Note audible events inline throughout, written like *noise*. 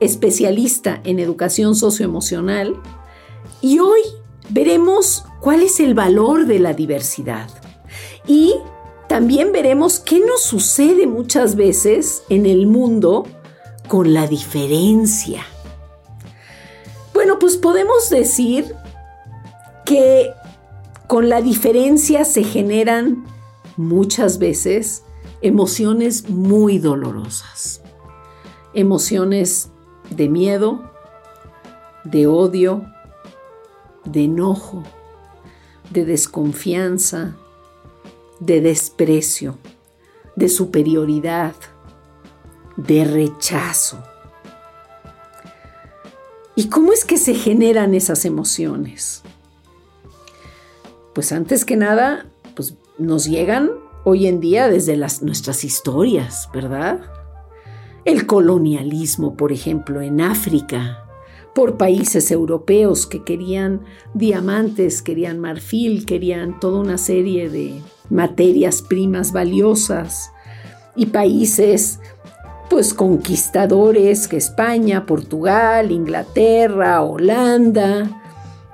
especialista en educación socioemocional, y hoy veremos cuál es el valor de la diversidad. Y también veremos qué nos sucede muchas veces en el mundo con la diferencia. Bueno, pues podemos decir que con la diferencia se generan muchas veces emociones muy dolorosas. Emociones de miedo, de odio, de enojo, de desconfianza, de desprecio, de superioridad, de rechazo. ¿Y cómo es que se generan esas emociones? Pues antes que nada, pues nos llegan hoy en día desde las, nuestras historias, ¿verdad? El colonialismo, por ejemplo, en África, por países europeos que querían diamantes, querían marfil, querían toda una serie de materias primas valiosas y países pues conquistadores que España, Portugal, Inglaterra, Holanda,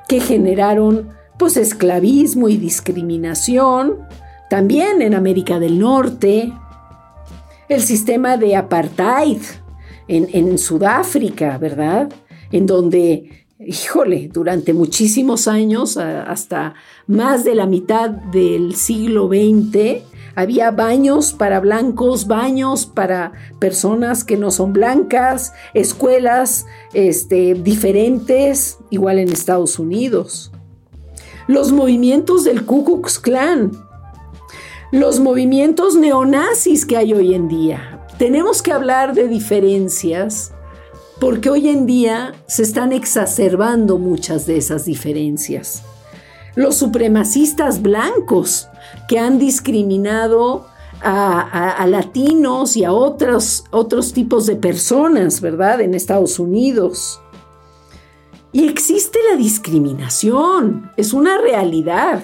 que generaron pues esclavismo y discriminación, también en América del Norte, el sistema de apartheid en, Sudáfrica, ¿verdad? en donde, híjole, durante muchísimos años, hasta más de la mitad del siglo XX, había baños para blancos, baños para personas que no son blancas, escuelas este, diferentes, igual en Estados Unidos. Los movimientos del Ku Klux Klan, los movimientos neonazis que hay hoy en día. Tenemos que hablar de diferencias porque hoy en día se están exacerbando muchas de esas diferencias. Los supremacistas blancos que han discriminado a, latinos y a otros, otros tipos de personas, ¿verdad? En Estados Unidos. Y existe la discriminación, es una realidad.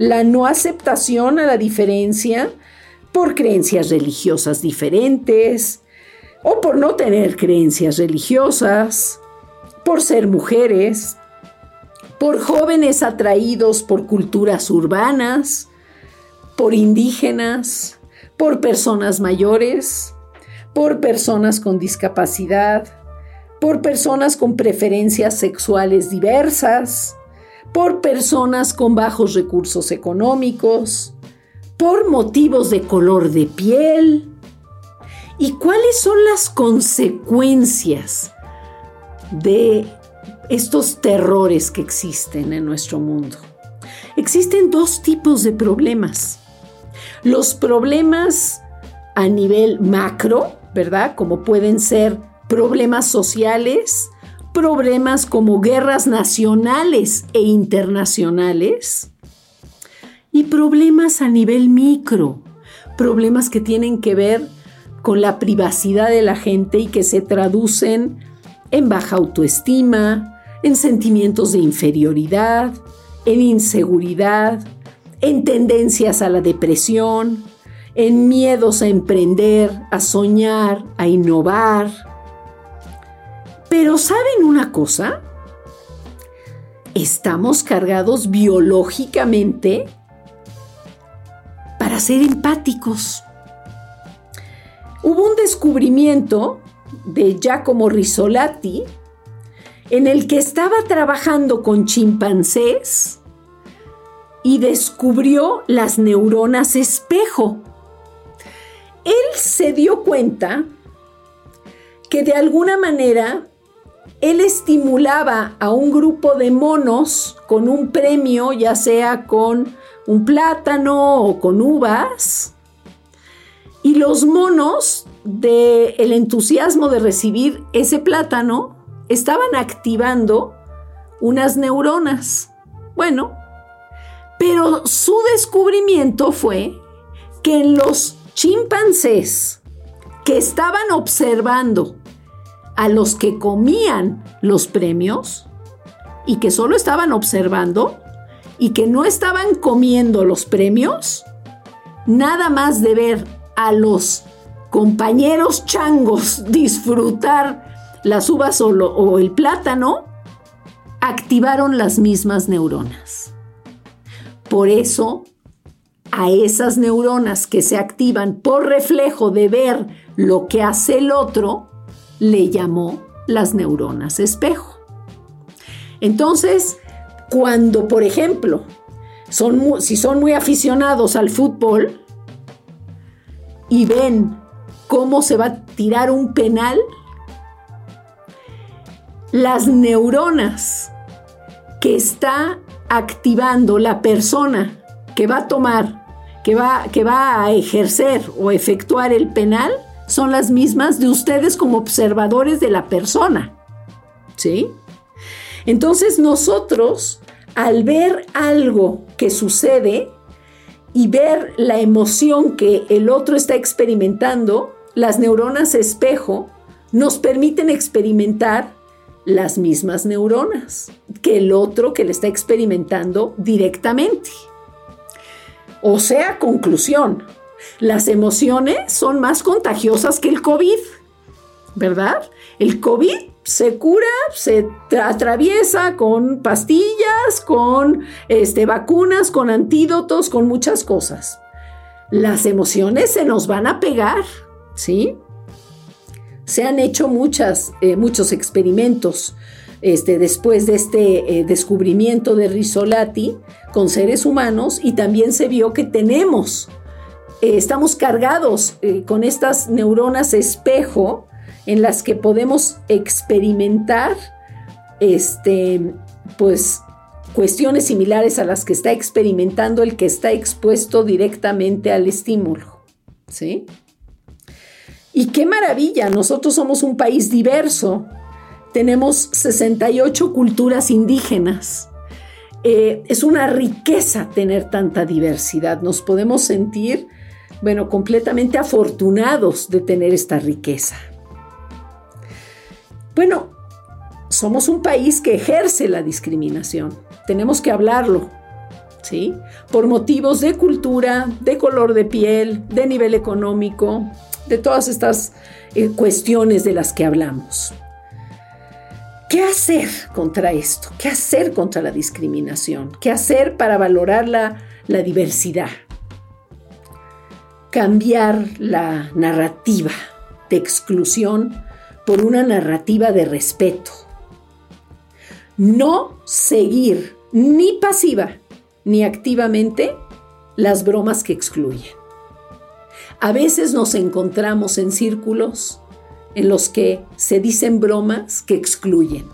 La no aceptación a la diferencia por creencias religiosas diferentes, o por no tener creencias religiosas, por ser mujeres, por jóvenes atraídos por culturas urbanas, por indígenas, por personas mayores, por personas con discapacidad, por personas con preferencias sexuales diversas, por personas con bajos recursos económicos, por motivos de color de piel, ¿Y cuáles son las consecuencias de estos terrores que existen en nuestro mundo? Existen dos tipos de problemas. Los problemas a nivel macro, ¿verdad? Como pueden ser problemas sociales, problemas como guerras nacionales e internacionales, y problemas a nivel micro, problemas que tienen que ver con la privacidad de la gente y que se traducen en baja autoestima, en sentimientos de inferioridad, en inseguridad, en tendencias a la depresión, en miedos a emprender, a soñar, a innovar. Pero ¿saben una cosa? Estamos cargados biológicamente para ser empáticos. Hubo un descubrimiento de Giacomo Risolati en el que estaba trabajando con chimpancés y descubrió las neuronas espejo. Él se dio cuenta que de alguna manera él estimulaba a un grupo de monos con un premio, ya sea con un plátano o con uvas, y los monos del el entusiasmo de recibir ese plátano estaban activando unas neuronas. Bueno, pero su descubrimiento fue que en los chimpancés que estaban observando a los que comían los premios y que solo estaban observando y que no estaban comiendo los premios, nada más de ver a los compañeros changos *laughs* disfrutar las uvas o, el plátano, activaron las mismas neuronas. Por eso, a esas neuronas que se activan por reflejo de ver lo que hace el otro, le llamó las neuronas espejo. Entonces, cuando, por ejemplo, son si son muy aficionados al fútbol y ven cómo se va a tirar un penal, las neuronas que está activando la persona que va a tomar, que va, que va a ejercer o efectuar el penal, son las mismas de ustedes como observadores de la persona. ¿Sí? Entonces nosotros, al ver algo que sucede y ver la emoción que el otro está experimentando, las neuronas espejo nos permiten experimentar las mismas neuronas que el otro que le está experimentando directamente. O sea, conclusión, las emociones son más contagiosas que el COVID, ¿verdad? El COVID se cura, se atraviesa con pastillas, con este, vacunas, con antídotos, con muchas cosas. Las emociones se nos van a pegar, ¿sí? Se han hecho muchas, eh, muchos experimentos este, después de este eh, descubrimiento de Risolati con seres humanos y también se vio que tenemos, eh, estamos cargados con estas neuronas espejo en las que podemos experimentar este, pues, cuestiones similares a las que está experimentando el que está expuesto directamente al estímulo. ¿Sí? Y qué maravilla, nosotros somos un país diverso, tenemos 68 culturas indígenas. Eh, es una riqueza tener tanta diversidad, nos podemos sentir, bueno, completamente afortunados de tener esta riqueza. Bueno, somos un país que ejerce la discriminación, tenemos que hablarlo, ¿sí? Por motivos de cultura, de color de piel, de nivel económico, de todas estas eh, cuestiones de las que hablamos. ¿Qué hacer contra esto? ¿Qué hacer contra la discriminación? ¿Qué hacer para valorar la, la diversidad? Cambiar la narrativa de exclusión por una narrativa de respeto. No seguir ni pasiva ni activamente las bromas que excluyen. A veces nos encontramos en círculos en los que se dicen bromas que excluyen.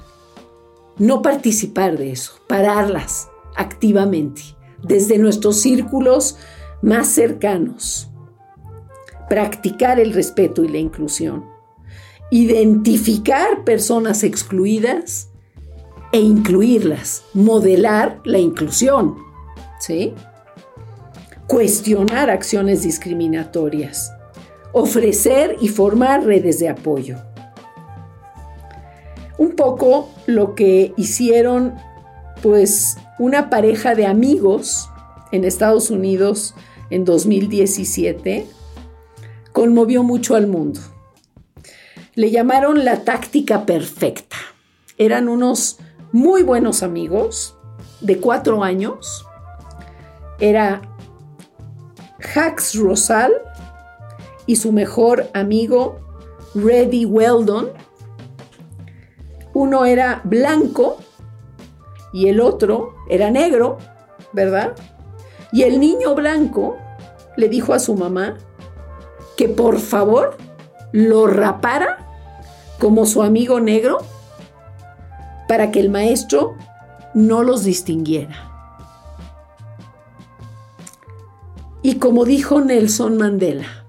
No participar de eso, pararlas activamente, desde nuestros círculos más cercanos. Practicar el respeto y la inclusión. Identificar personas excluidas e incluirlas. Modelar la inclusión. ¿Sí? cuestionar acciones discriminatorias, ofrecer y formar redes de apoyo. Un poco lo que hicieron pues una pareja de amigos en Estados Unidos en 2017 conmovió mucho al mundo. Le llamaron la táctica perfecta. Eran unos muy buenos amigos de cuatro años. Era Hax Rosal y su mejor amigo Reddy Weldon. Uno era blanco y el otro era negro, ¿verdad? Y el niño blanco le dijo a su mamá que por favor lo rapara como su amigo negro para que el maestro no los distinguiera. Y como dijo Nelson Mandela,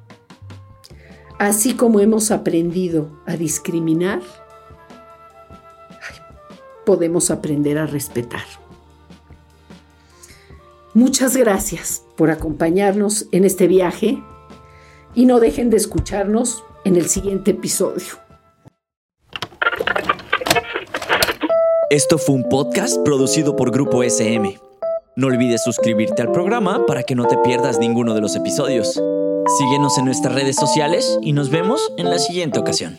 así como hemos aprendido a discriminar, podemos aprender a respetar. Muchas gracias por acompañarnos en este viaje y no dejen de escucharnos en el siguiente episodio. Esto fue un podcast producido por Grupo SM. No olvides suscribirte al programa para que no te pierdas ninguno de los episodios. Síguenos en nuestras redes sociales y nos vemos en la siguiente ocasión.